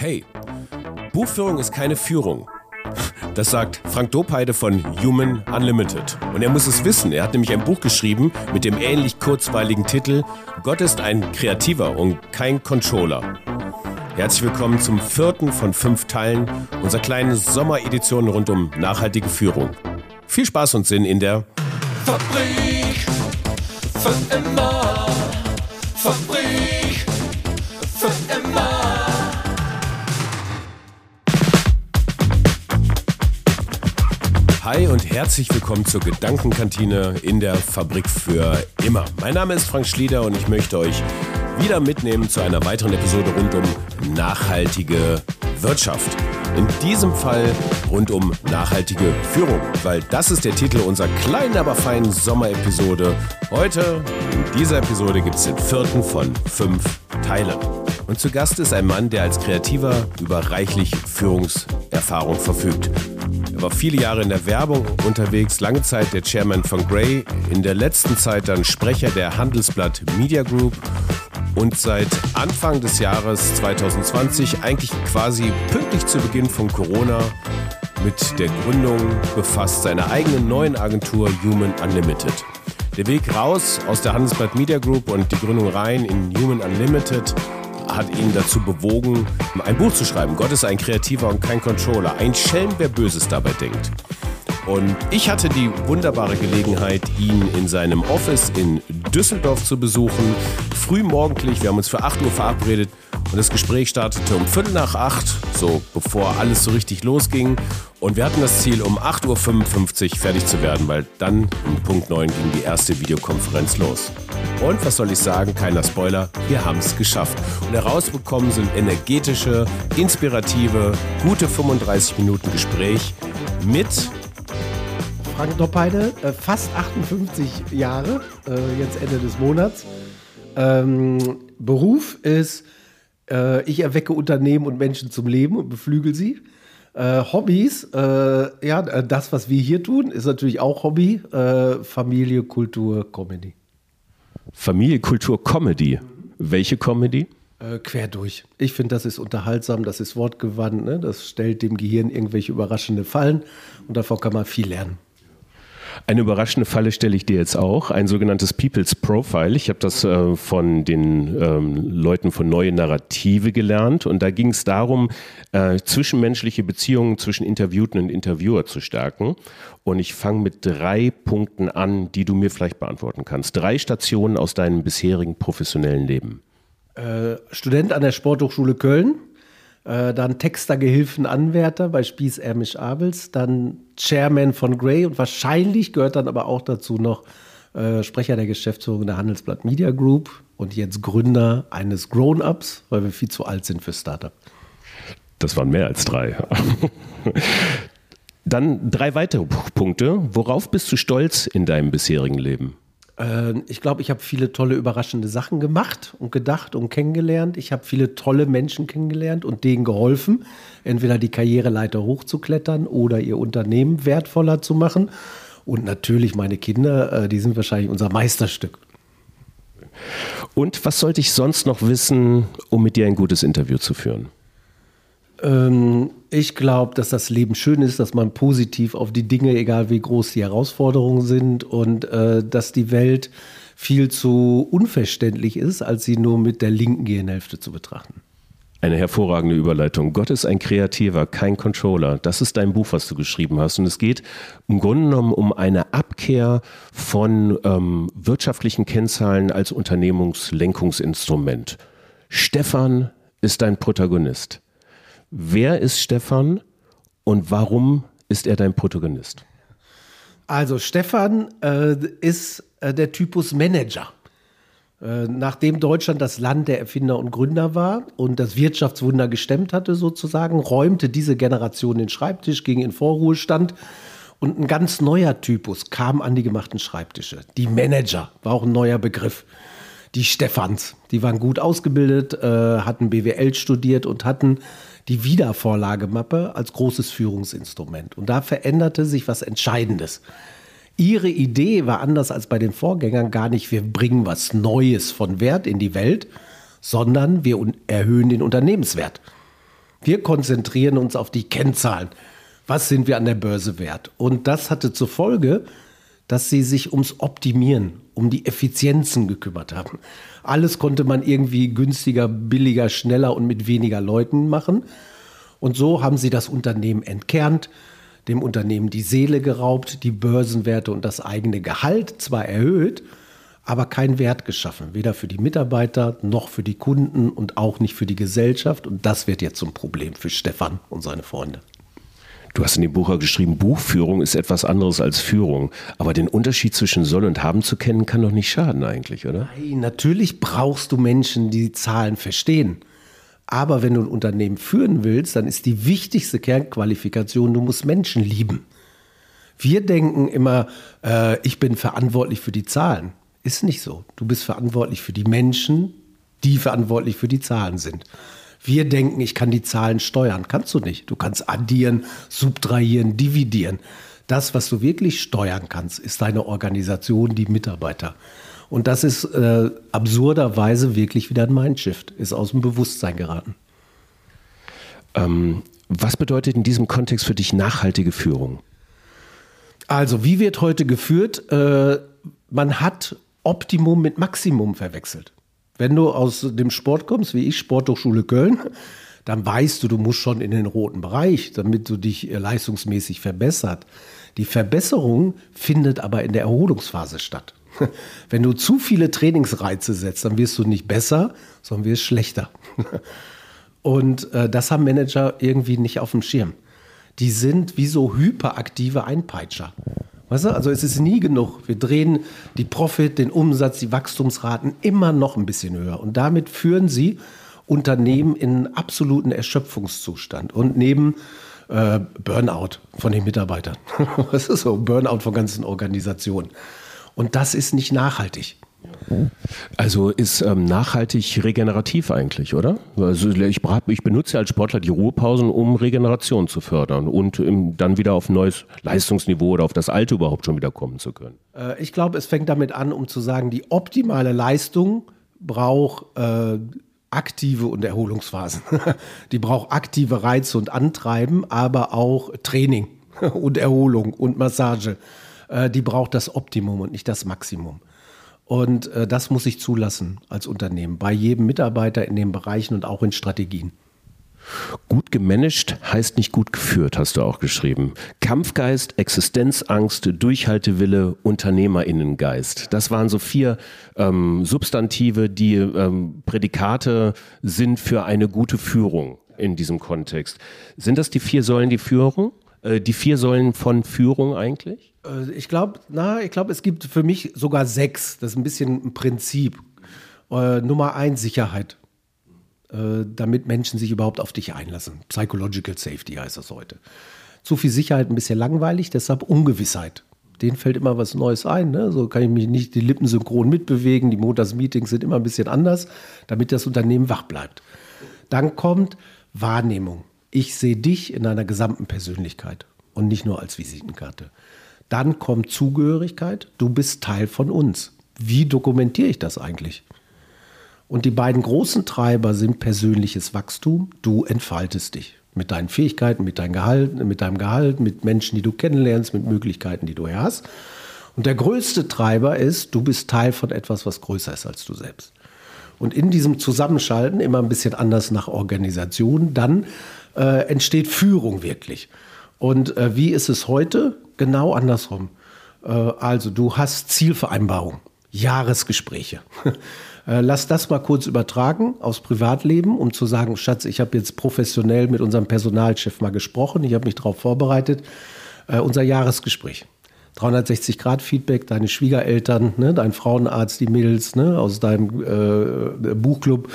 Hey, Buchführung ist keine Führung. Das sagt Frank Dopeide von Human Unlimited. Und er muss es wissen. Er hat nämlich ein Buch geschrieben mit dem ähnlich kurzweiligen Titel Gott ist ein Kreativer und kein Controller. Herzlich willkommen zum vierten von fünf Teilen unserer kleinen Sommeredition rund um nachhaltige Führung. Viel Spaß und Sinn in der Fabrik für immer. Fabrik Hi und herzlich willkommen zur Gedankenkantine in der Fabrik für immer. Mein Name ist Frank Schlieder und ich möchte euch wieder mitnehmen zu einer weiteren Episode rund um nachhaltige Wirtschaft. In diesem Fall rund um nachhaltige Führung, weil das ist der Titel unserer kleinen, aber feinen Sommerepisode. Heute, in dieser Episode, gibt es den vierten von fünf Teilen. Und zu Gast ist ein Mann, der als Kreativer über reichlich Führungserfahrung verfügt. Er war viele Jahre in der Werbung unterwegs, lange Zeit der Chairman von Grey, in der letzten Zeit dann Sprecher der Handelsblatt Media Group und seit Anfang des Jahres 2020, eigentlich quasi pünktlich zu Beginn von Corona, mit der Gründung befasst seiner eigenen neuen Agentur Human Unlimited. Der Weg raus aus der Handelsblatt Media Group und die Gründung rein in Human Unlimited hat ihn dazu bewogen, ein Buch zu schreiben. Gott ist ein Kreativer und kein Controller. Ein Schelm, wer Böses dabei denkt. Und ich hatte die wunderbare Gelegenheit, ihn in seinem Office in Düsseldorf zu besuchen. Frühmorgendlich, wir haben uns für 8 Uhr verabredet und das Gespräch startete um Viertel nach 8, so bevor alles so richtig losging. Und wir hatten das Ziel, um 8.55 Uhr fertig zu werden, weil dann um Punkt 9 ging die erste Videokonferenz los. Und was soll ich sagen, keiner Spoiler, wir haben es geschafft. Und herausbekommen sind energetische, inspirative, gute 35 Minuten Gespräch mit Frank Doppheide, äh, fast 58 Jahre, äh, jetzt Ende des Monats. Ähm, Beruf ist, äh, ich erwecke Unternehmen und Menschen zum Leben und beflügel sie. Äh, Hobbys, äh, ja, äh, das, was wir hier tun, ist natürlich auch Hobby. Äh, Familie, Kultur, Comedy. Familie, Kultur, Comedy. Welche Comedy? Äh, quer durch. Ich finde, das ist unterhaltsam, das ist wortgewandt, ne? das stellt dem Gehirn irgendwelche überraschende Fallen und davor kann man viel lernen. Eine überraschende Falle stelle ich dir jetzt auch, ein sogenanntes People's Profile. Ich habe das äh, von den ähm, Leuten von Neue Narrative gelernt und da ging es darum, äh, zwischenmenschliche Beziehungen zwischen Interviewten und Interviewer zu stärken. Und ich fange mit drei Punkten an, die du mir vielleicht beantworten kannst. Drei Stationen aus deinem bisherigen professionellen Leben. Äh, Student an der Sporthochschule Köln, äh, dann Texter-Gehilfen Anwärter bei Spieß Ermisch Abels, dann Chairman von Grey und wahrscheinlich gehört dann aber auch dazu noch äh, Sprecher der Geschäftsführung der Handelsblatt Media Group und jetzt Gründer eines Grown-Ups, weil wir viel zu alt sind für Startup. Das waren mehr als drei. Dann drei weitere Punkte. Worauf bist du stolz in deinem bisherigen Leben? Äh, ich glaube, ich habe viele tolle, überraschende Sachen gemacht und gedacht und kennengelernt. Ich habe viele tolle Menschen kennengelernt und denen geholfen, entweder die Karriereleiter hochzuklettern oder ihr Unternehmen wertvoller zu machen. Und natürlich meine Kinder, äh, die sind wahrscheinlich unser Meisterstück. Und was sollte ich sonst noch wissen, um mit dir ein gutes Interview zu führen? Ähm, ich glaube, dass das Leben schön ist, dass man positiv auf die Dinge, egal wie groß die Herausforderungen sind, und äh, dass die Welt viel zu unverständlich ist, als sie nur mit der linken Gehirnhälfte zu betrachten. Eine hervorragende Überleitung. Gott ist ein Kreativer, kein Controller. Das ist dein Buch, was du geschrieben hast. Und es geht im Grunde genommen um eine Abkehr von ähm, wirtschaftlichen Kennzahlen als Unternehmungslenkungsinstrument. Stefan ist dein Protagonist. Wer ist Stefan und warum ist er dein Protagonist? Also Stefan äh, ist äh, der Typus Manager. Äh, nachdem Deutschland das Land der Erfinder und Gründer war und das Wirtschaftswunder gestemmt hatte sozusagen, räumte diese Generation den Schreibtisch, ging in Vorruhestand und ein ganz neuer Typus kam an die gemachten Schreibtische. Die Manager war auch ein neuer Begriff. Die Stefans, die waren gut ausgebildet, äh, hatten BWL studiert und hatten die Wiedervorlagemappe als großes Führungsinstrument. Und da veränderte sich was Entscheidendes. Ihre Idee war anders als bei den Vorgängern gar nicht, wir bringen was Neues von Wert in die Welt, sondern wir erhöhen den Unternehmenswert. Wir konzentrieren uns auf die Kennzahlen. Was sind wir an der Börse wert? Und das hatte zur Folge, dass sie sich ums Optimieren, um die Effizienzen gekümmert haben. Alles konnte man irgendwie günstiger, billiger, schneller und mit weniger Leuten machen. Und so haben sie das Unternehmen entkernt, dem Unternehmen die Seele geraubt, die Börsenwerte und das eigene Gehalt zwar erhöht, aber keinen Wert geschaffen, weder für die Mitarbeiter noch für die Kunden und auch nicht für die Gesellschaft. Und das wird jetzt zum Problem für Stefan und seine Freunde. Du hast in dem Buch geschrieben, Buchführung ist etwas anderes als Führung. Aber den Unterschied zwischen soll und haben zu kennen, kann doch nicht schaden eigentlich, oder? Nein, natürlich brauchst du Menschen, die Zahlen verstehen. Aber wenn du ein Unternehmen führen willst, dann ist die wichtigste Kernqualifikation, du musst Menschen lieben. Wir denken immer, äh, ich bin verantwortlich für die Zahlen. Ist nicht so. Du bist verantwortlich für die Menschen, die verantwortlich für die Zahlen sind. Wir denken, ich kann die Zahlen steuern. Kannst du nicht. Du kannst addieren, subtrahieren, dividieren. Das, was du wirklich steuern kannst, ist deine Organisation, die Mitarbeiter. Und das ist äh, absurderweise wirklich wieder ein Mindshift, ist aus dem Bewusstsein geraten. Ähm, was bedeutet in diesem Kontext für dich nachhaltige Führung? Also, wie wird heute geführt? Äh, man hat Optimum mit Maximum verwechselt. Wenn du aus dem Sport kommst, wie ich, Sporthochschule Köln, dann weißt du, du musst schon in den roten Bereich, damit du dich äh, leistungsmäßig verbessert. Die Verbesserung findet aber in der Erholungsphase statt. Wenn du zu viele Trainingsreize setzt, dann wirst du nicht besser, sondern wirst schlechter. Und äh, das haben Manager irgendwie nicht auf dem Schirm. Die sind wie so hyperaktive Einpeitscher. Weißt du, also es ist nie genug. Wir drehen die Profit, den Umsatz, die Wachstumsraten immer noch ein bisschen höher. Und damit führen sie Unternehmen in einen absoluten Erschöpfungszustand und neben äh, Burnout von den Mitarbeitern. Das ist so, Burnout von ganzen Organisationen. Und das ist nicht nachhaltig. Also ist ähm, nachhaltig regenerativ eigentlich, oder? Also ich, ich, benutze als Sportler die Ruhepausen, um Regeneration zu fördern und im, dann wieder auf ein neues Leistungsniveau oder auf das alte überhaupt schon wieder kommen zu können. Äh, ich glaube, es fängt damit an, um zu sagen, die optimale Leistung braucht äh, aktive und Erholungsphasen. die braucht aktive Reize und Antreiben, aber auch Training und Erholung und Massage äh, die braucht das Optimum und nicht das Maximum. Und äh, das muss ich zulassen als Unternehmen, bei jedem Mitarbeiter in den Bereichen und auch in Strategien. Gut gemanagt heißt nicht gut geführt, hast du auch geschrieben. Kampfgeist, Existenzangst, Durchhaltewille, Unternehmerinnengeist. Das waren so vier ähm, Substantive, die ähm, Prädikate sind für eine gute Führung in diesem Kontext. Sind das die vier Säulen die Führung? Äh, die vier Säulen von Führung eigentlich? Äh, ich glaube, na, ich glaube, es gibt für mich sogar sechs. Das ist ein bisschen ein Prinzip. Äh, Nummer eins, Sicherheit. Äh, damit Menschen sich überhaupt auf dich einlassen. Psychological Safety heißt das heute. Zu viel Sicherheit ein bisschen langweilig, deshalb Ungewissheit. Denen fällt immer was Neues ein. Ne? So kann ich mich nicht die Lippen synchron mitbewegen. Die Montagsmeetings sind immer ein bisschen anders, damit das Unternehmen wach bleibt. Dann kommt Wahrnehmung. Ich sehe dich in deiner gesamten Persönlichkeit und nicht nur als Visitenkarte. Dann kommt Zugehörigkeit. Du bist Teil von uns. Wie dokumentiere ich das eigentlich? Und die beiden großen Treiber sind persönliches Wachstum. Du entfaltest dich mit deinen Fähigkeiten, mit, deinem Gehalt, mit deinem Gehalt, mit Menschen, die du kennenlernst, mit Möglichkeiten, die du hast. Und der größte Treiber ist, du bist Teil von etwas, was größer ist als du selbst. Und in diesem Zusammenschalten, immer ein bisschen anders nach Organisation, dann äh, entsteht Führung wirklich. Und äh, wie ist es heute? Genau andersrum. Äh, also du hast Zielvereinbarung, Jahresgespräche. Äh, lass das mal kurz übertragen aufs Privatleben, um zu sagen, Schatz, ich habe jetzt professionell mit unserem Personalchef mal gesprochen, ich habe mich darauf vorbereitet. Äh, unser Jahresgespräch. 360-Grad-Feedback, deine Schwiegereltern, ne, dein Frauenarzt, die Mädels ne, aus deinem äh, Buchclub,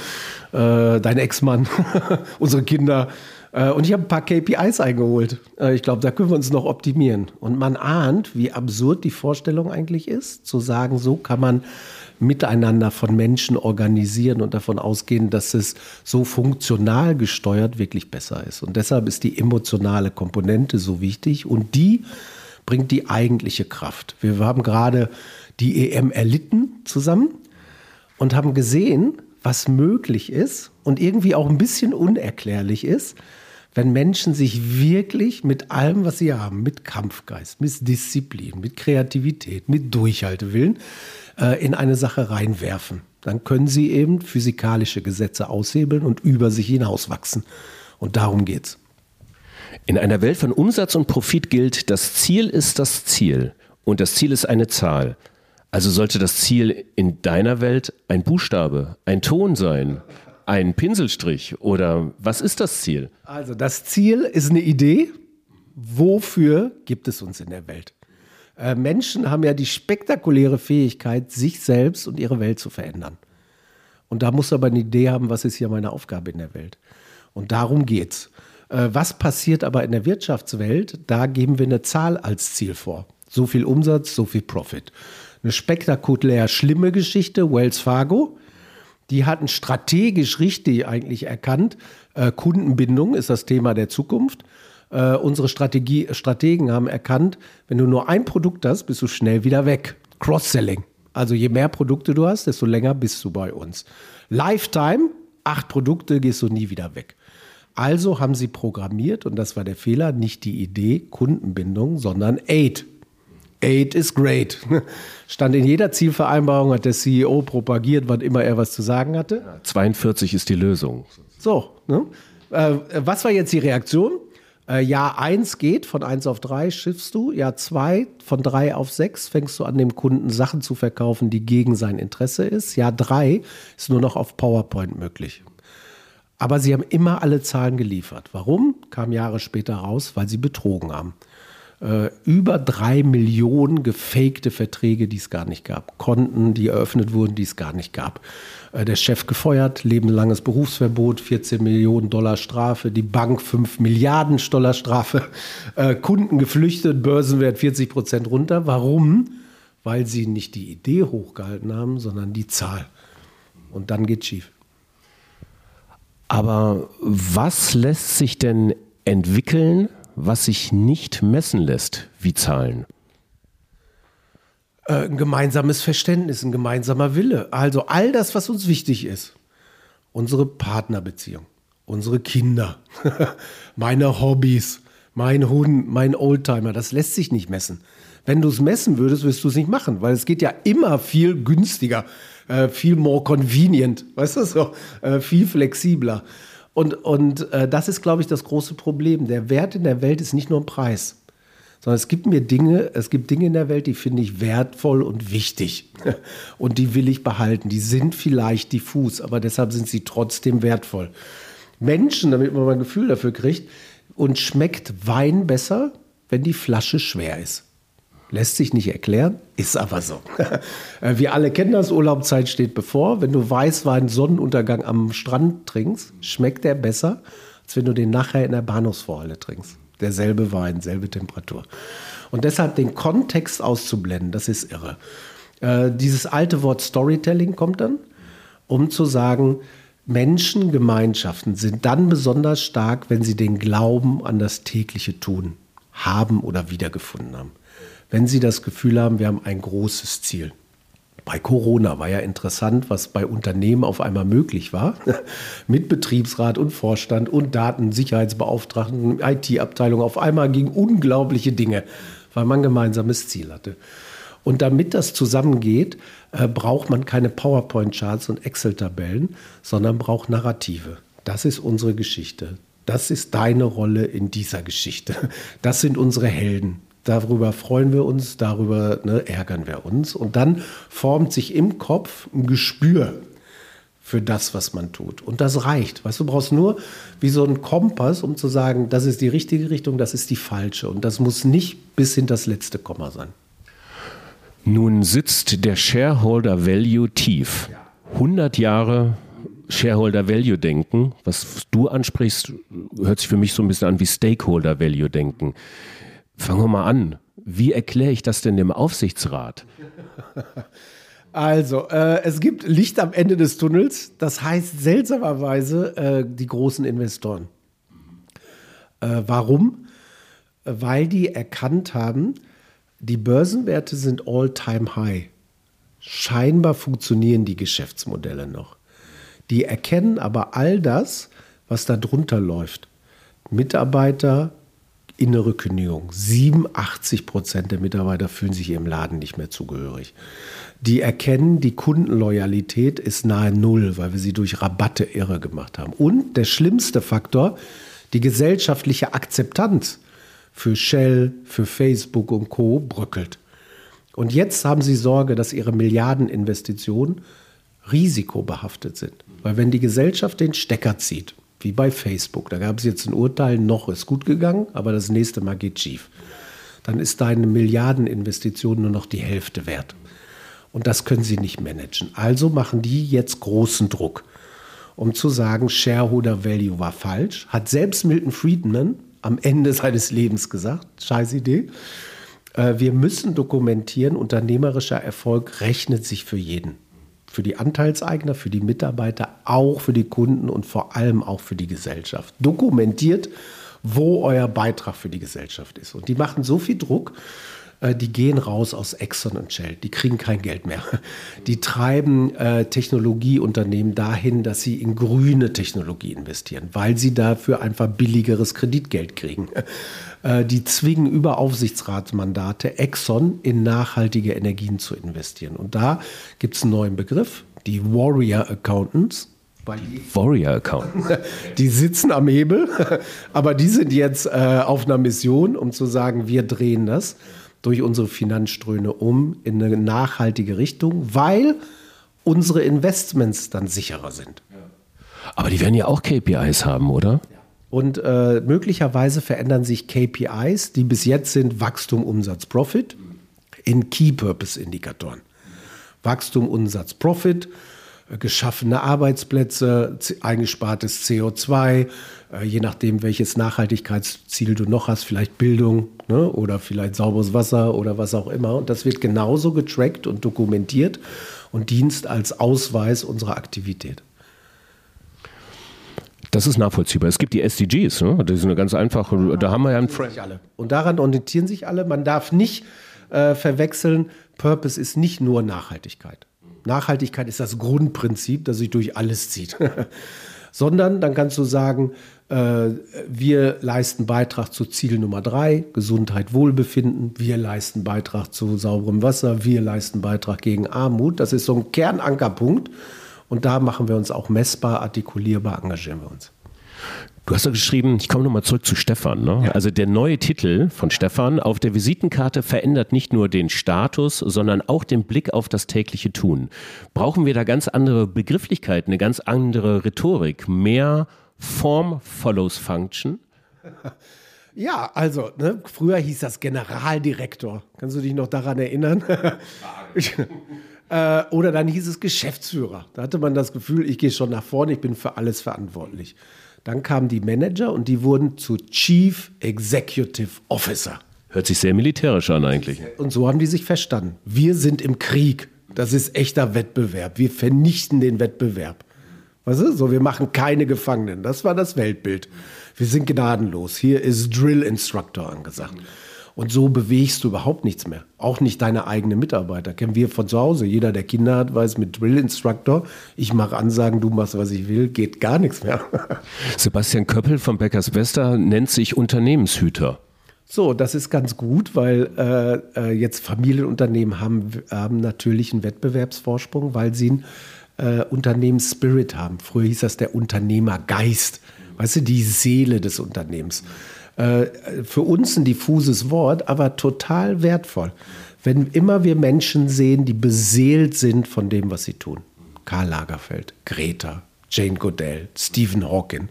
äh, dein Ex-Mann, unsere Kinder, und ich habe ein paar KPIs eingeholt. Äh, ich glaube, da können wir uns noch optimieren. Und man ahnt, wie absurd die Vorstellung eigentlich ist, zu sagen, so kann man miteinander von Menschen organisieren und davon ausgehen, dass es so funktional gesteuert wirklich besser ist. Und deshalb ist die emotionale Komponente so wichtig und die bringt die eigentliche Kraft. Wir haben gerade die EM erlitten zusammen und haben gesehen, was möglich ist und irgendwie auch ein bisschen unerklärlich ist, wenn Menschen sich wirklich mit allem, was sie haben, mit Kampfgeist, mit Disziplin, mit Kreativität, mit Durchhaltewillen äh, in eine Sache reinwerfen. Dann können sie eben physikalische Gesetze aushebeln und über sich hinauswachsen. Und darum geht's. In einer Welt von Umsatz und Profit gilt, das Ziel ist das Ziel und das Ziel ist eine Zahl. Also sollte das Ziel in deiner Welt ein Buchstabe, ein Ton sein, ein Pinselstrich oder was ist das Ziel? Also das Ziel ist eine Idee. Wofür gibt es uns in der Welt? Äh, Menschen haben ja die spektakuläre Fähigkeit, sich selbst und ihre Welt zu verändern. Und da muss aber eine Idee haben, was ist hier meine Aufgabe in der Welt. Und darum geht's. Äh, was passiert aber in der Wirtschaftswelt? Da geben wir eine Zahl als Ziel vor. So viel Umsatz, so viel Profit. Eine spektakulär schlimme Geschichte, Wells Fargo. Die hatten strategisch richtig eigentlich erkannt, äh, Kundenbindung ist das Thema der Zukunft. Äh, unsere Strategie, Strategen haben erkannt, wenn du nur ein Produkt hast, bist du schnell wieder weg. Cross-Selling. Also je mehr Produkte du hast, desto länger bist du bei uns. Lifetime, acht Produkte, gehst du nie wieder weg. Also haben sie programmiert, und das war der Fehler, nicht die Idee Kundenbindung, sondern Aid. Aid is great. Stand in jeder Zielvereinbarung, hat der CEO propagiert, wann immer er was zu sagen hatte. 42 ist die Lösung. So, ne? äh, was war jetzt die Reaktion? Äh, Jahr 1 geht, von 1 auf 3 schiffst du. Jahr 2, von 3 auf 6 fängst du an, dem Kunden Sachen zu verkaufen, die gegen sein Interesse ist. Jahr 3 ist nur noch auf PowerPoint möglich. Aber sie haben immer alle Zahlen geliefert. Warum? Kam Jahre später raus, weil sie betrogen haben. Äh, über drei Millionen gefakte Verträge, die es gar nicht gab. Konten, die eröffnet wurden, die es gar nicht gab. Äh, der Chef gefeuert, lebenlanges Berufsverbot, 14 Millionen Dollar Strafe, die Bank 5 Milliarden Dollar Strafe, äh, Kunden geflüchtet, Börsenwert 40 Prozent runter. Warum? Weil sie nicht die Idee hochgehalten haben, sondern die Zahl. Und dann geht's schief. Aber was lässt sich denn entwickeln, was sich nicht messen lässt, wie Zahlen? Äh, ein gemeinsames Verständnis, ein gemeinsamer Wille. Also all das, was uns wichtig ist. Unsere Partnerbeziehung, unsere Kinder, meine Hobbys, mein Hund, mein Oldtimer, das lässt sich nicht messen. Wenn du es messen würdest, wirst du es nicht machen, weil es geht ja immer viel günstiger, äh, viel more convenient, weißt du so, äh, viel flexibler. Und, und äh, das ist, glaube ich, das große Problem. Der Wert in der Welt ist nicht nur ein Preis, sondern es gibt mir Dinge, es gibt Dinge in der Welt, die finde ich wertvoll und wichtig. Und die will ich behalten. Die sind vielleicht diffus, aber deshalb sind sie trotzdem wertvoll. Menschen, damit man mal ein Gefühl dafür kriegt, und schmeckt Wein besser, wenn die Flasche schwer ist. Lässt sich nicht erklären, ist aber so. Äh, wir alle kennen das, Urlaubszeit steht bevor. Wenn du Weißwein Sonnenuntergang am Strand trinkst, schmeckt der besser, als wenn du den nachher in der Bahnhofsvorhalle trinkst. Derselbe Wein, selbe Temperatur. Und deshalb den Kontext auszublenden, das ist irre. Äh, dieses alte Wort Storytelling kommt dann, um zu sagen, Menschengemeinschaften sind dann besonders stark, wenn sie den Glauben an das tägliche Tun haben oder wiedergefunden haben wenn Sie das Gefühl haben, wir haben ein großes Ziel. Bei Corona war ja interessant, was bei Unternehmen auf einmal möglich war. Mit Betriebsrat und Vorstand und Datensicherheitsbeauftragten, IT-Abteilung. Auf einmal gingen unglaubliche Dinge, weil man ein gemeinsames Ziel hatte. Und damit das zusammengeht, äh, braucht man keine PowerPoint-Charts und Excel-Tabellen, sondern braucht Narrative. Das ist unsere Geschichte. Das ist deine Rolle in dieser Geschichte. Das sind unsere Helden. Darüber freuen wir uns, darüber ne, ärgern wir uns. Und dann formt sich im Kopf ein Gespür für das, was man tut. Und das reicht. Weißt du, brauchst nur wie so einen Kompass, um zu sagen, das ist die richtige Richtung, das ist die falsche. Und das muss nicht bis hin das letzte Komma sein. Nun sitzt der Shareholder Value tief. 100 Jahre Shareholder Value denken, was du ansprichst, hört sich für mich so ein bisschen an wie Stakeholder Value denken. Fangen wir mal an. Wie erkläre ich das denn dem Aufsichtsrat? Also, äh, es gibt Licht am Ende des Tunnels. Das heißt seltsamerweise äh, die großen Investoren. Äh, warum? Weil die erkannt haben, die Börsenwerte sind all-time high. Scheinbar funktionieren die Geschäftsmodelle noch. Die erkennen aber all das, was da drunter läuft. Mitarbeiter, innere Kündigung. 87 Prozent der Mitarbeiter fühlen sich ihrem Laden nicht mehr zugehörig. Die erkennen, die Kundenloyalität ist nahe Null, weil wir sie durch Rabatte irre gemacht haben. Und der schlimmste Faktor, die gesellschaftliche Akzeptanz für Shell, für Facebook und Co. bröckelt. Und jetzt haben sie Sorge, dass ihre Milliardeninvestitionen risikobehaftet sind. Weil wenn die Gesellschaft den Stecker zieht, wie bei Facebook, da gab es jetzt ein Urteil, noch ist gut gegangen, aber das nächste Mal geht schief, dann ist deine Milliardeninvestition nur noch die Hälfte wert. Und das können sie nicht managen. Also machen die jetzt großen Druck, um zu sagen, Shareholder Value war falsch. Hat selbst Milton Friedman am Ende seines Lebens gesagt, scheiß Idee. Äh, wir müssen dokumentieren, unternehmerischer Erfolg rechnet sich für jeden. Für die Anteilseigner, für die Mitarbeiter, auch für die Kunden und vor allem auch für die Gesellschaft. Dokumentiert, wo euer Beitrag für die Gesellschaft ist. Und die machen so viel Druck, die gehen raus aus Exxon und Shell. Die kriegen kein Geld mehr. Die treiben äh, Technologieunternehmen dahin, dass sie in grüne Technologie investieren, weil sie dafür einfach billigeres Kreditgeld kriegen. Äh, die zwingen über Aufsichtsratsmandate Exxon in nachhaltige Energien zu investieren. Und da gibt es einen neuen Begriff, die Warrior Accountants. Warrior Accountants. Die sitzen am Hebel, aber die sind jetzt äh, auf einer Mission, um zu sagen, wir drehen das durch unsere Finanzströme um in eine nachhaltige Richtung, weil unsere Investments dann sicherer sind. Aber die werden ja auch KPIs haben, oder? Und äh, möglicherweise verändern sich KPIs, die bis jetzt sind Wachstum, Umsatz, Profit, in Key Purpose Indikatoren. Wachstum, Umsatz, Profit, geschaffene Arbeitsplätze, eingespartes CO2, äh, je nachdem, welches Nachhaltigkeitsziel du noch hast, vielleicht Bildung ne, oder vielleicht sauberes Wasser oder was auch immer. Und das wird genauso getrackt und dokumentiert und dient als Ausweis unserer Aktivität. Das ist nachvollziehbar. Es gibt die SDGs, ne? das ist eine ganz einfache, da haben wir ja einen Frame. Und daran orientieren sich alle. Man darf nicht äh, verwechseln, Purpose ist nicht nur Nachhaltigkeit. Nachhaltigkeit ist das Grundprinzip, das sich durch alles zieht. Sondern dann kannst du sagen, äh, wir leisten Beitrag zu Ziel Nummer drei, Gesundheit, Wohlbefinden. Wir leisten Beitrag zu sauberem Wasser. Wir leisten Beitrag gegen Armut. Das ist so ein Kernankerpunkt. Und da machen wir uns auch messbar, artikulierbar, engagieren wir uns. Du hast ja geschrieben, ich komme nochmal zurück zu Stefan. Ne? Ja. Also der neue Titel von Stefan auf der Visitenkarte verändert nicht nur den Status, sondern auch den Blick auf das tägliche Tun. Brauchen wir da ganz andere Begrifflichkeiten, eine ganz andere Rhetorik, mehr Form follows Function? Ja, also ne, früher hieß das Generaldirektor. Kannst du dich noch daran erinnern? äh, oder dann hieß es Geschäftsführer. Da hatte man das Gefühl, ich gehe schon nach vorne, ich bin für alles verantwortlich. Dann kamen die Manager und die wurden zu Chief Executive Officer. Hört sich sehr militärisch an eigentlich. Und so haben die sich verstanden. Wir sind im Krieg. Das ist echter Wettbewerb. Wir vernichten den Wettbewerb. Weißt du? So, wir machen keine Gefangenen. Das war das Weltbild. Wir sind gnadenlos. Hier ist Drill Instructor angesagt. Und so bewegst du überhaupt nichts mehr. Auch nicht deine eigenen Mitarbeiter. Kennen wir von zu Hause. Jeder, der Kinder hat, weiß mit Drill Instructor, ich mache Ansagen, du machst, was ich will, geht gar nichts mehr. Sebastian Köppel von Beckers Wester nennt sich Unternehmenshüter. So, das ist ganz gut, weil äh, äh jetzt Familienunternehmen haben, haben natürlich einen Wettbewerbsvorsprung, weil sie einen äh, Unternehmensspirit haben. Früher hieß das der Unternehmergeist. Weißt du, die Seele des Unternehmens. Äh, für uns ein diffuses Wort, aber total wertvoll. Wenn immer wir Menschen sehen, die beseelt sind von dem, was sie tun. Karl Lagerfeld, Greta, Jane Goodell, Stephen Hawking.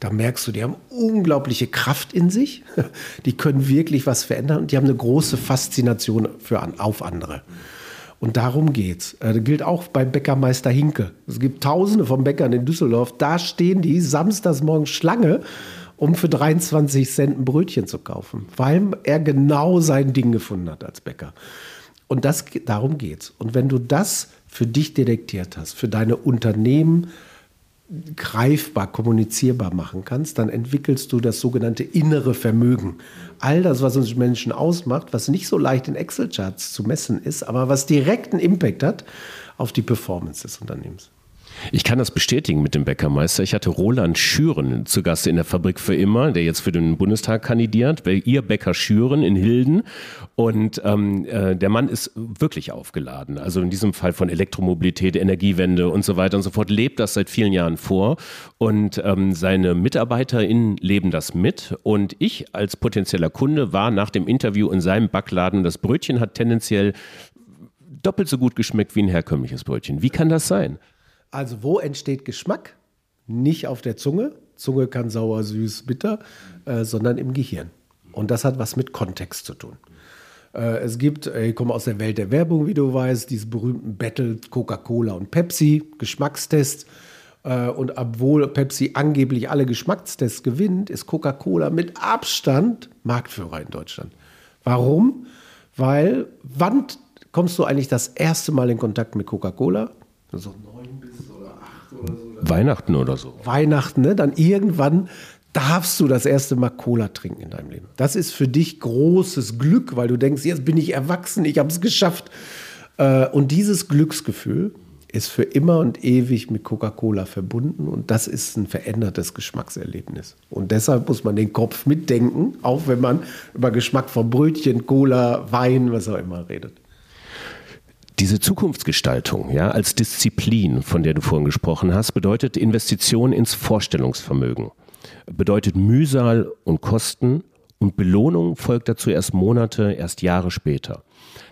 Da merkst du, die haben unglaubliche Kraft in sich. Die können wirklich was verändern und die haben eine große Faszination für, auf andere. Und darum geht's. Äh, das gilt auch bei Bäckermeister Hinke. Es gibt tausende von Bäckern in Düsseldorf. Da stehen die samstags morgens Schlange, um für 23 Cent ein Brötchen zu kaufen, weil er genau sein Ding gefunden hat als Bäcker. Und das, darum geht's. Und wenn du das für dich detektiert hast, für deine Unternehmen, greifbar, kommunizierbar machen kannst, dann entwickelst du das sogenannte innere Vermögen. All das, was uns Menschen ausmacht, was nicht so leicht in Excel-Charts zu messen ist, aber was direkten Impact hat auf die Performance des Unternehmens. Ich kann das bestätigen mit dem Bäckermeister. Ich hatte Roland Schüren zu Gast in der Fabrik für immer, der jetzt für den Bundestag kandidiert, ihr Bäcker Schüren in Hilden. Und ähm, äh, der Mann ist wirklich aufgeladen. Also in diesem Fall von Elektromobilität, Energiewende und so weiter und so fort, lebt das seit vielen Jahren vor. Und ähm, seine MitarbeiterInnen leben das mit. Und ich als potenzieller Kunde war nach dem Interview in seinem Backladen. Das Brötchen hat tendenziell doppelt so gut geschmeckt wie ein herkömmliches Brötchen. Wie kann das sein? Also wo entsteht Geschmack? Nicht auf der Zunge. Zunge kann sauer, süß, bitter, äh, sondern im Gehirn. Und das hat was mit Kontext zu tun. Äh, es gibt, äh, ich komme aus der Welt der Werbung, wie du weißt, diese berühmten Battle Coca-Cola und Pepsi, Geschmackstests. Äh, und obwohl Pepsi angeblich alle Geschmackstests gewinnt, ist Coca-Cola mit Abstand Marktführer in Deutschland. Warum? Weil, wann kommst du eigentlich das erste Mal in Kontakt mit Coca-Cola? So neun bis oder acht oder so. Weihnachten oder so. Weihnachten, ne? Dann irgendwann darfst du das erste Mal Cola trinken in deinem Leben. Das ist für dich großes Glück, weil du denkst, jetzt bin ich erwachsen, ich habe es geschafft. Äh, und dieses Glücksgefühl ist für immer und ewig mit Coca-Cola verbunden und das ist ein verändertes Geschmackserlebnis. Und deshalb muss man den Kopf mitdenken, auch wenn man über Geschmack von Brötchen, Cola, Wein, was auch immer redet. Diese Zukunftsgestaltung, ja, als Disziplin, von der du vorhin gesprochen hast, bedeutet Investition ins Vorstellungsvermögen, bedeutet Mühsal und Kosten und Belohnung folgt dazu erst Monate, erst Jahre später.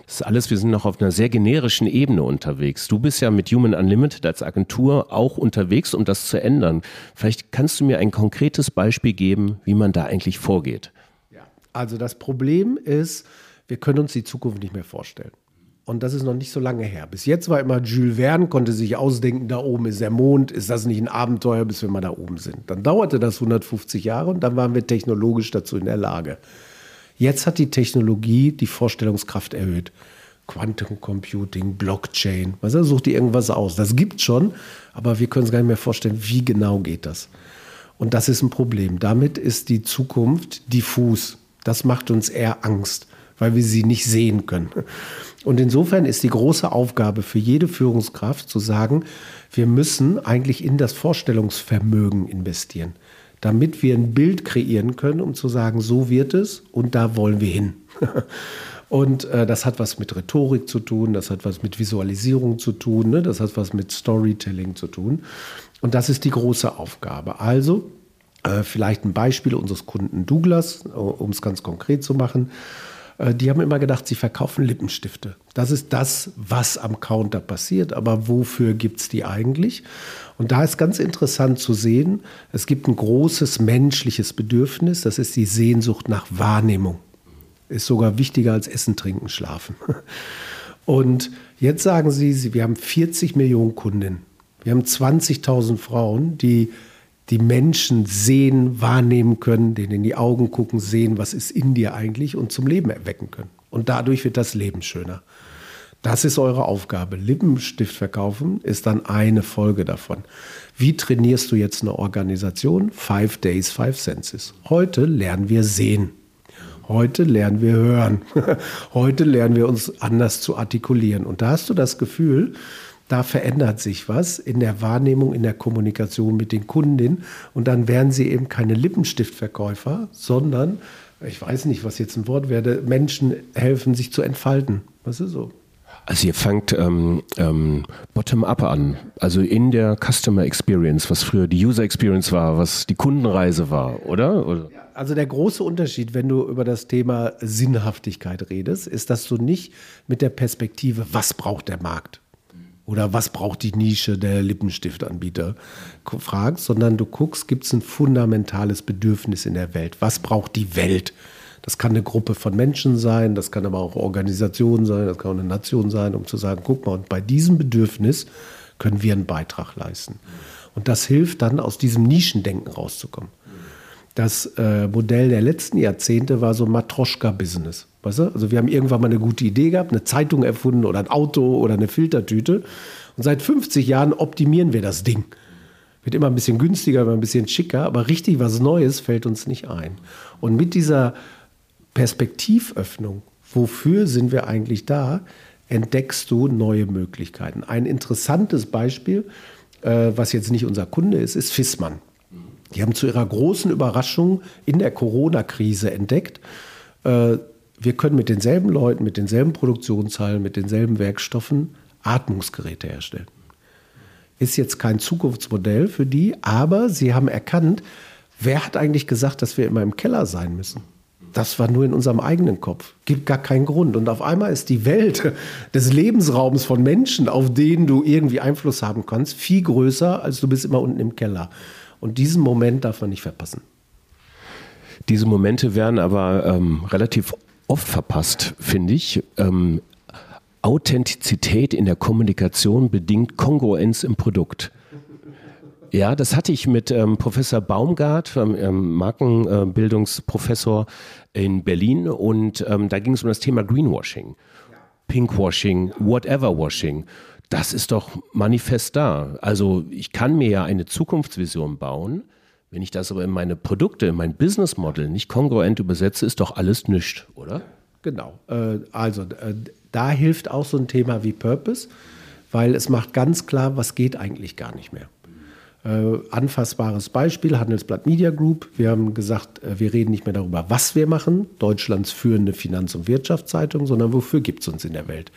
Das ist alles, wir sind noch auf einer sehr generischen Ebene unterwegs. Du bist ja mit Human Unlimited als Agentur auch unterwegs, um das zu ändern. Vielleicht kannst du mir ein konkretes Beispiel geben, wie man da eigentlich vorgeht. Ja. Also das Problem ist, wir können uns die Zukunft nicht mehr vorstellen. Und das ist noch nicht so lange her. Bis jetzt war immer Jules Verne, konnte sich ausdenken, da oben ist der Mond, ist das nicht ein Abenteuer, bis wir mal da oben sind. Dann dauerte das 150 Jahre und dann waren wir technologisch dazu in der Lage. Jetzt hat die Technologie die Vorstellungskraft erhöht. Quantum Computing, Blockchain, was er sucht die irgendwas aus. Das gibt schon, aber wir können uns gar nicht mehr vorstellen, wie genau geht das. Und das ist ein Problem. Damit ist die Zukunft diffus. Das macht uns eher Angst, weil wir sie nicht sehen können. Und insofern ist die große Aufgabe für jede Führungskraft zu sagen, wir müssen eigentlich in das Vorstellungsvermögen investieren, damit wir ein Bild kreieren können, um zu sagen, so wird es und da wollen wir hin. Und äh, das hat was mit Rhetorik zu tun, das hat was mit Visualisierung zu tun, ne? das hat was mit Storytelling zu tun. Und das ist die große Aufgabe. Also, äh, vielleicht ein Beispiel unseres Kunden Douglas, um es ganz konkret zu machen. Äh, die haben immer gedacht, sie verkaufen Lippenstifte. Das ist das, was am Counter passiert. Aber wofür gibt es die eigentlich? Und da ist ganz interessant zu sehen, es gibt ein großes menschliches Bedürfnis, das ist die Sehnsucht nach Wahrnehmung. Ist sogar wichtiger als Essen, Trinken, Schlafen. Und jetzt sagen sie, wir haben 40 Millionen Kundinnen. Wir haben 20.000 Frauen, die die Menschen sehen, wahrnehmen können, denen in die Augen gucken, sehen, was ist in dir eigentlich und zum Leben erwecken können. Und dadurch wird das Leben schöner. Das ist eure Aufgabe. Lippenstift verkaufen ist dann eine Folge davon. Wie trainierst du jetzt eine Organisation? Five Days, Five Senses. Heute lernen wir sehen. Heute lernen wir hören. Heute lernen wir uns anders zu artikulieren. Und da hast du das Gefühl, da verändert sich was in der Wahrnehmung, in der Kommunikation mit den Kundinnen. Und dann werden sie eben keine Lippenstiftverkäufer, sondern, ich weiß nicht, was jetzt ein Wort wäre, Menschen helfen, sich zu entfalten. Was ist so? Also ihr fangt ähm, ähm, bottom-up an, also in der Customer Experience, was früher die User Experience war, was die Kundenreise war, oder? oder? Also der große Unterschied, wenn du über das Thema Sinnhaftigkeit redest, ist, dass du nicht mit der Perspektive, was braucht der Markt, oder was braucht die Nische der Lippenstiftanbieter fragst, sondern du guckst, gibt es ein fundamentales Bedürfnis in der Welt? Was braucht die Welt? Das kann eine Gruppe von Menschen sein, das kann aber auch Organisationen sein, das kann auch eine Nation sein, um zu sagen, guck mal, und bei diesem Bedürfnis können wir einen Beitrag leisten. Und das hilft dann, aus diesem Nischendenken rauszukommen. Das äh, Modell der letzten Jahrzehnte war so Matroschka-Business. Weißt du? Also wir haben irgendwann mal eine gute Idee gehabt, eine Zeitung erfunden oder ein Auto oder eine Filtertüte. Und seit 50 Jahren optimieren wir das Ding. Wird immer ein bisschen günstiger, immer ein bisschen schicker, aber richtig was Neues fällt uns nicht ein. Und mit dieser Perspektivöffnung, wofür sind wir eigentlich da, entdeckst du neue Möglichkeiten. Ein interessantes Beispiel äh, was jetzt nicht unser Kunde ist, ist Fissmann. Die haben zu ihrer großen Überraschung in der Corona-Krise entdeckt, äh, wir können mit denselben Leuten, mit denselben Produktionshallen, mit denselben Werkstoffen Atmungsgeräte herstellen. Ist jetzt kein Zukunftsmodell für die, aber sie haben erkannt, wer hat eigentlich gesagt, dass wir immer im Keller sein müssen? Das war nur in unserem eigenen Kopf. Gibt gar keinen Grund. Und auf einmal ist die Welt des Lebensraums von Menschen, auf denen du irgendwie Einfluss haben kannst, viel größer, als du bist immer unten im Keller. Und diesen Moment darf man nicht verpassen. Diese Momente werden aber ähm, relativ oft verpasst, finde ich. Ähm, Authentizität in der Kommunikation bedingt Kongruenz im Produkt. Ja, das hatte ich mit ähm, Professor Baumgart, ähm, ähm Markenbildungsprofessor in Berlin, und ähm, da ging es um das Thema Greenwashing, Pinkwashing, Whateverwashing. Das ist doch manifest da. Also ich kann mir ja eine Zukunftsvision bauen. Wenn ich das aber in meine Produkte, in mein Business Model nicht kongruent übersetze, ist doch alles nichts, oder? Genau. Äh, also äh, da hilft auch so ein Thema wie Purpose, weil es macht ganz klar, was geht eigentlich gar nicht mehr. Äh, anfassbares Beispiel, Handelsblatt Media Group. Wir haben gesagt, wir reden nicht mehr darüber, was wir machen, Deutschlands führende Finanz- und Wirtschaftszeitung, sondern wofür gibt es uns in der Welt.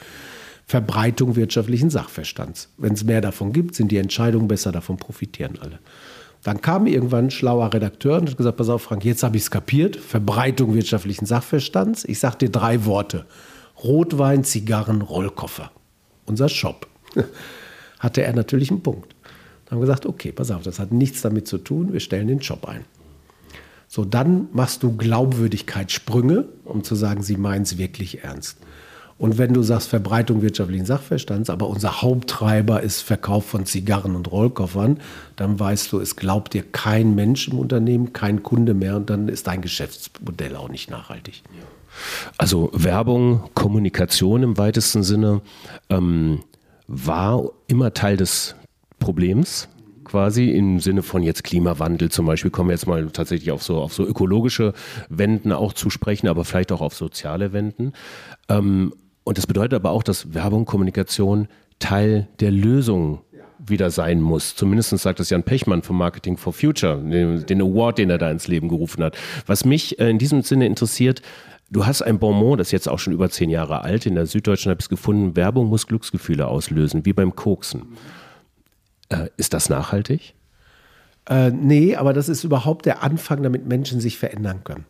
Verbreitung wirtschaftlichen Sachverstands. Wenn es mehr davon gibt, sind die Entscheidungen besser, davon profitieren alle. Dann kam irgendwann ein schlauer Redakteur und hat gesagt, pass auf Frank, jetzt habe ich es kapiert, Verbreitung wirtschaftlichen Sachverstands. Ich sage dir drei Worte. Rotwein, Zigarren, Rollkoffer. Unser Shop. Hatte er natürlich einen Punkt. Dann haben wir gesagt, okay, pass auf, das hat nichts damit zu tun, wir stellen den Job ein. So, dann machst du Glaubwürdigkeitssprünge, um zu sagen, sie meinen es wirklich ernst. Und wenn du sagst Verbreitung wirtschaftlichen Sachverstands, aber unser Haupttreiber ist Verkauf von Zigarren und Rollkoffern, dann weißt du, es glaubt dir kein Mensch im Unternehmen, kein Kunde mehr und dann ist dein Geschäftsmodell auch nicht nachhaltig. Also Werbung, Kommunikation im weitesten Sinne ähm, war immer Teil des Problems quasi im Sinne von jetzt Klimawandel zum Beispiel, kommen wir jetzt mal tatsächlich auf so, auf so ökologische Wenden auch zu sprechen, aber vielleicht auch auf soziale Wenden. Ähm, und das bedeutet aber auch, dass Werbung, Kommunikation Teil der Lösung wieder sein muss. Zumindest sagt das Jan Pechmann vom Marketing for Future, den, den Award, den er da ins Leben gerufen hat. Was mich äh, in diesem Sinne interessiert, Du hast ein Bonbon, das ist jetzt auch schon über zehn Jahre alt. In der Süddeutschen habe ich es gefunden. Werbung muss Glücksgefühle auslösen, wie beim Koksen. Äh, ist das nachhaltig? Äh, nee, aber das ist überhaupt der Anfang, damit Menschen sich verändern können.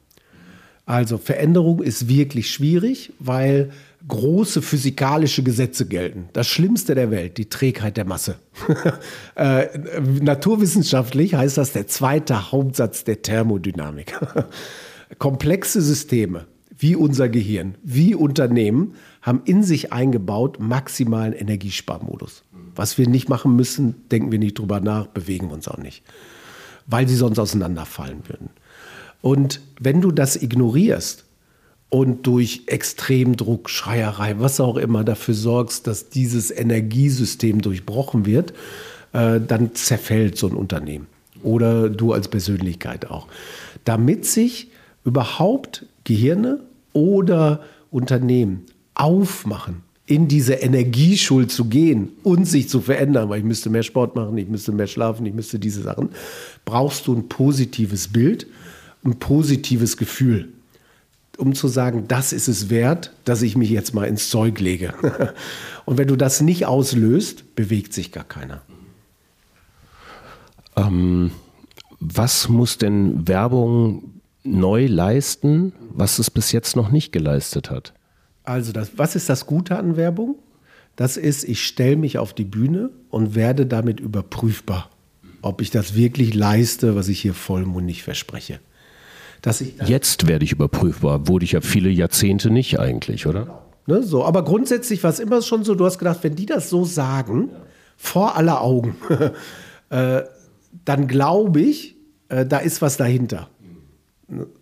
Also Veränderung ist wirklich schwierig, weil große physikalische Gesetze gelten. Das Schlimmste der Welt, die Trägheit der Masse. äh, naturwissenschaftlich heißt das der zweite Hauptsatz der Thermodynamik. Komplexe Systeme wie unser Gehirn, wie Unternehmen haben in sich eingebaut maximalen Energiesparmodus. Was wir nicht machen müssen, denken wir nicht drüber nach, bewegen wir uns auch nicht, weil sie sonst auseinanderfallen würden. Und wenn du das ignorierst und durch Extremdruck, Schreierei, was auch immer dafür sorgst, dass dieses Energiesystem durchbrochen wird, äh, dann zerfällt so ein Unternehmen. Oder du als Persönlichkeit auch. Damit sich überhaupt Gehirne oder Unternehmen aufmachen, in diese Energieschuld zu gehen und sich zu verändern, weil ich müsste mehr Sport machen, ich müsste mehr schlafen, ich müsste diese Sachen, brauchst du ein positives Bild, ein positives Gefühl, um zu sagen, das ist es wert, dass ich mich jetzt mal ins Zeug lege. und wenn du das nicht auslöst, bewegt sich gar keiner. Ähm, was muss denn Werbung neu leisten, was es bis jetzt noch nicht geleistet hat? Also, das, was ist das Gute an Werbung? Das ist, ich stelle mich auf die Bühne und werde damit überprüfbar, ob ich das wirklich leiste, was ich hier vollmundig verspreche. Dass ich Jetzt werde ich überprüfbar. Wurde ich ja viele Jahrzehnte nicht eigentlich, oder? Ne, so, aber grundsätzlich war es immer schon so, du hast gedacht, wenn die das so sagen, vor aller Augen, äh, dann glaube ich, äh, da ist was dahinter.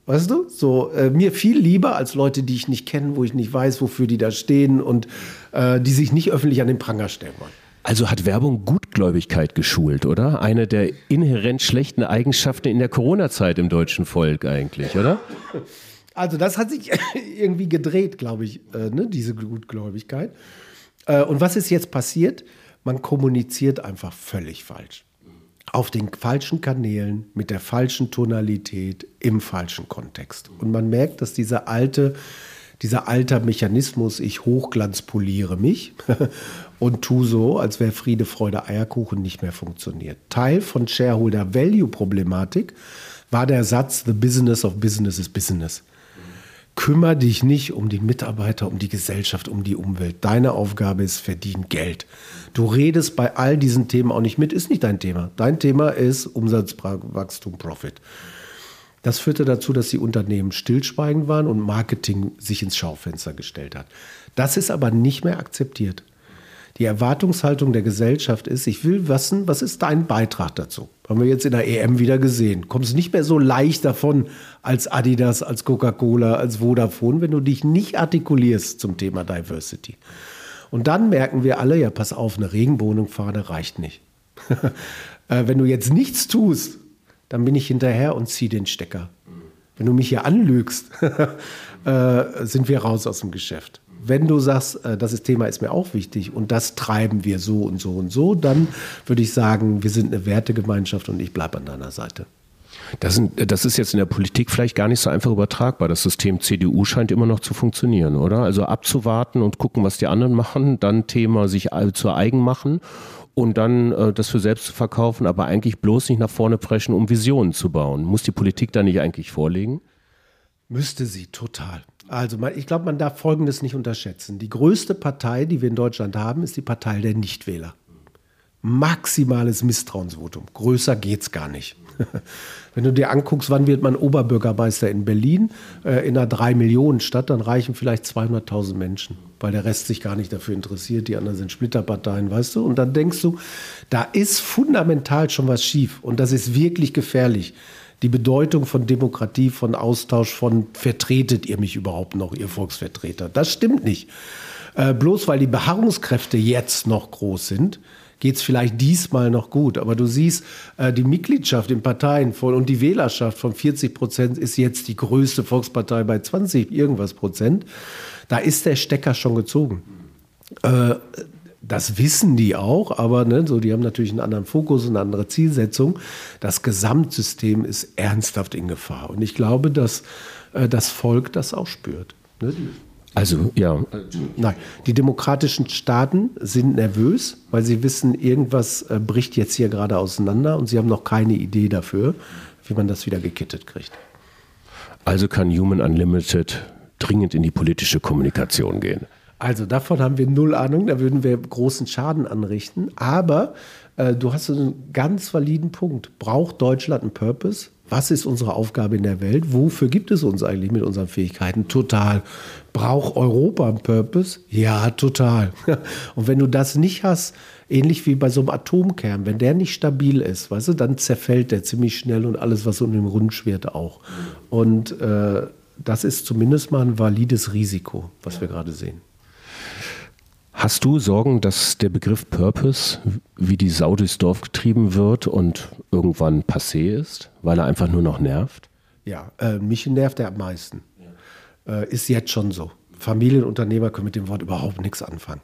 Weißt du? So, äh, mir viel lieber als Leute, die ich nicht kenne, wo ich nicht weiß, wofür die da stehen und äh, die sich nicht öffentlich an den Pranger stellen wollen. Also hat Werbung Gutgläubigkeit geschult, oder? Eine der inhärent schlechten Eigenschaften in der Corona-Zeit im deutschen Volk eigentlich, oder? Also das hat sich irgendwie gedreht, glaube ich, äh, ne, diese Gutgläubigkeit. Äh, und was ist jetzt passiert? Man kommuniziert einfach völlig falsch. Auf den falschen Kanälen, mit der falschen Tonalität, im falschen Kontext. Und man merkt, dass dieser alte, dieser alte Mechanismus, ich hochglanzpoliere mich und tu so, als wäre Friede, Freude, Eierkuchen nicht mehr funktioniert. Teil von Shareholder Value Problematik war der Satz, The Business of Business is Business. Kümmer dich nicht um die Mitarbeiter, um die Gesellschaft, um die Umwelt. Deine Aufgabe ist, verdien Geld. Du redest bei all diesen Themen auch nicht mit, ist nicht dein Thema. Dein Thema ist Umsatzwachstum, Profit. Das führte dazu, dass die Unternehmen stillschweigend waren und Marketing sich ins Schaufenster gestellt hat. Das ist aber nicht mehr akzeptiert. Die Erwartungshaltung der Gesellschaft ist, ich will wissen, was ist dein Beitrag dazu? Haben wir jetzt in der EM wieder gesehen. Kommst nicht mehr so leicht davon als Adidas, als Coca-Cola, als Vodafone, wenn du dich nicht artikulierst zum Thema Diversity. Und dann merken wir alle, ja, pass auf, eine Regenbogenfahne reicht nicht. Äh, wenn du jetzt nichts tust, dann bin ich hinterher und zieh den Stecker. Wenn du mich hier anlügst, äh, sind wir raus aus dem Geschäft wenn du sagst, äh, das Thema ist mir auch wichtig und das treiben wir so und so und so, dann würde ich sagen, wir sind eine Wertegemeinschaft und ich bleibe an deiner Seite. Das, sind, das, ist jetzt in der Politik vielleicht gar nicht so einfach übertragbar. Das System CDU scheint immer noch zu funktionieren, oder? Also abzuwarten und gucken, was die anderen machen, dann Thema sich zu eigen machen und dann äh, das für selbst zu verkaufen, aber eigentlich bloß nicht nach vorne preschen, um Visionen zu bauen. Muss die Politik da nicht eigentlich vorlegen? Müsste sie, total. Also ich glaube, man darf Folgendes nicht unterschätzen. Die größte Partei, die wir in Deutschland haben, ist die Partei der Nichtwähler. Maximales Misstrauensvotum. Größer geht's gar nicht. Wenn du dir anguckst, wann wird man Oberbürgermeister in Berlin, äh, in einer 3-Millionen-Stadt, dann reichen vielleicht 200.000 Menschen, weil der Rest sich gar nicht dafür interessiert. Die anderen sind Splitterparteien, weißt du? Und dann denkst du, da ist fundamental schon was schief und das ist wirklich gefährlich die Bedeutung von Demokratie, von Austausch, von vertretet ihr mich überhaupt noch, ihr Volksvertreter. Das stimmt nicht. Äh, bloß weil die Beharrungskräfte jetzt noch groß sind, geht es vielleicht diesmal noch gut. Aber du siehst, äh, die Mitgliedschaft in Parteien von, und die Wählerschaft von 40 Prozent ist jetzt die größte Volkspartei bei 20 irgendwas Prozent. Da ist der Stecker schon gezogen. Äh, das wissen die auch, aber ne, so, die haben natürlich einen anderen Fokus, eine andere Zielsetzung. Das Gesamtsystem ist ernsthaft in Gefahr. Und ich glaube, dass äh, das Volk das auch spürt. Ne? Also, ja. Nein, die demokratischen Staaten sind nervös, weil sie wissen, irgendwas äh, bricht jetzt hier gerade auseinander und sie haben noch keine Idee dafür, wie man das wieder gekittet kriegt. Also kann Human Unlimited dringend in die politische Kommunikation gehen. Also davon haben wir null Ahnung, da würden wir großen Schaden anrichten. Aber äh, du hast einen ganz validen Punkt. Braucht Deutschland einen Purpose? Was ist unsere Aufgabe in der Welt? Wofür gibt es uns eigentlich mit unseren Fähigkeiten? Total. Braucht Europa einen Purpose? Ja, total. Und wenn du das nicht hast, ähnlich wie bei so einem Atomkern, wenn der nicht stabil ist, weißt du, dann zerfällt der ziemlich schnell und alles, was um den Rund schwirrt, auch. Und äh, das ist zumindest mal ein valides Risiko, was ja. wir gerade sehen. Hast du Sorgen, dass der Begriff Purpose wie die Sau durchs Dorf getrieben wird und irgendwann passé ist, weil er einfach nur noch nervt? Ja, äh, mich nervt er am meisten. Ja. Äh, ist jetzt schon so. Familienunternehmer können mit dem Wort überhaupt nichts anfangen.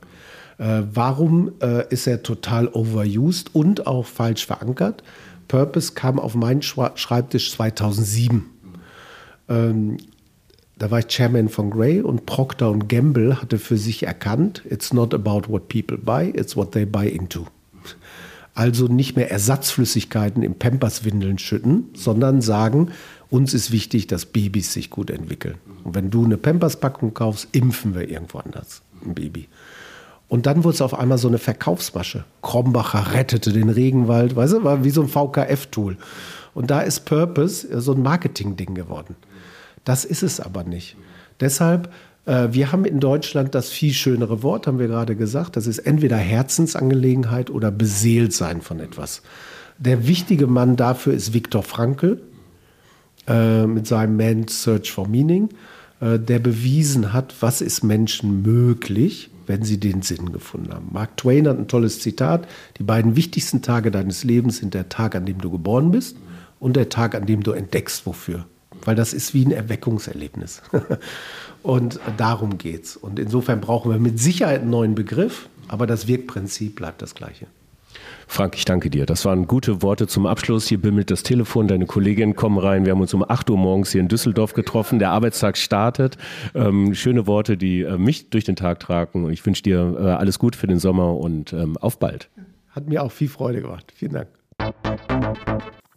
Äh, warum äh, ist er total overused und auch falsch verankert? Purpose kam auf meinen Schreibtisch 2007. Ähm, da war ich Chairman von Gray und Procter Gamble hatte für sich erkannt, it's not about what people buy, it's what they buy into. Also nicht mehr Ersatzflüssigkeiten in Pampers-Windeln schütten, sondern sagen, uns ist wichtig, dass Babys sich gut entwickeln. Und wenn du eine Pampers-Packung kaufst, impfen wir irgendwo anders ein Baby. Und dann wurde es auf einmal so eine Verkaufsmasche. Krombacher rettete den Regenwald, weißt du, war wie so ein VKF-Tool. Und da ist Purpose so ein Marketing-Ding geworden. Das ist es aber nicht. Deshalb, äh, wir haben in Deutschland das viel schönere Wort, haben wir gerade gesagt. Das ist entweder Herzensangelegenheit oder beseelt sein von etwas. Der wichtige Mann dafür ist Viktor Frankl äh, mit seinem Man's Search for Meaning, äh, der bewiesen hat, was ist Menschen möglich, wenn sie den Sinn gefunden haben. Mark Twain hat ein tolles Zitat. Die beiden wichtigsten Tage deines Lebens sind der Tag, an dem du geboren bist und der Tag, an dem du entdeckst, wofür weil das ist wie ein Erweckungserlebnis. und darum geht's. Und insofern brauchen wir mit Sicherheit einen neuen Begriff. Aber das Wirkprinzip bleibt das gleiche. Frank, ich danke dir. Das waren gute Worte zum Abschluss. Hier bimmelt das Telefon, deine Kolleginnen kommen rein. Wir haben uns um 8 Uhr morgens hier in Düsseldorf getroffen. Der Arbeitstag startet. Ähm, schöne Worte, die äh, mich durch den Tag tragen. Ich wünsche dir äh, alles Gute für den Sommer und ähm, auf bald. Hat mir auch viel Freude gemacht. Vielen Dank.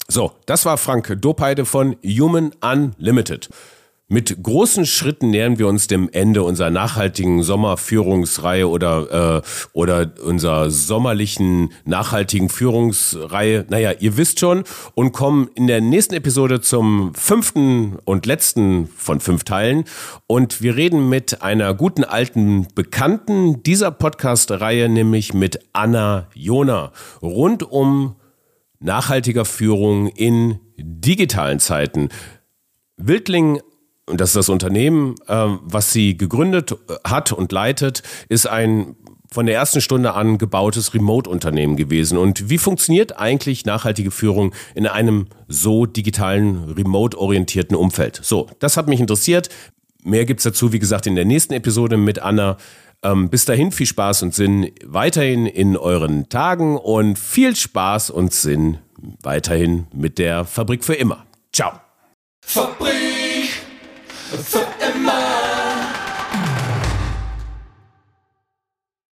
So, das war Frank Dopeide von Human Unlimited. Mit großen Schritten nähern wir uns dem Ende unserer nachhaltigen Sommerführungsreihe oder, äh, oder unserer sommerlichen nachhaltigen Führungsreihe. Naja, ihr wisst schon und kommen in der nächsten Episode zum fünften und letzten von fünf Teilen. Und wir reden mit einer guten alten Bekannten dieser Podcast-Reihe, nämlich mit Anna Jona, rund um nachhaltiger Führung in digitalen Zeiten. Wildling und das ist das Unternehmen, ähm, was sie gegründet äh, hat und leitet, ist ein von der ersten Stunde an gebautes Remote-Unternehmen gewesen. Und wie funktioniert eigentlich nachhaltige Führung in einem so digitalen, remote-orientierten Umfeld? So, das hat mich interessiert. Mehr gibt's dazu, wie gesagt, in der nächsten Episode mit Anna. Ähm, bis dahin viel Spaß und Sinn weiterhin in euren Tagen und viel Spaß und Sinn weiterhin mit der Fabrik für immer. Ciao. Fabrik für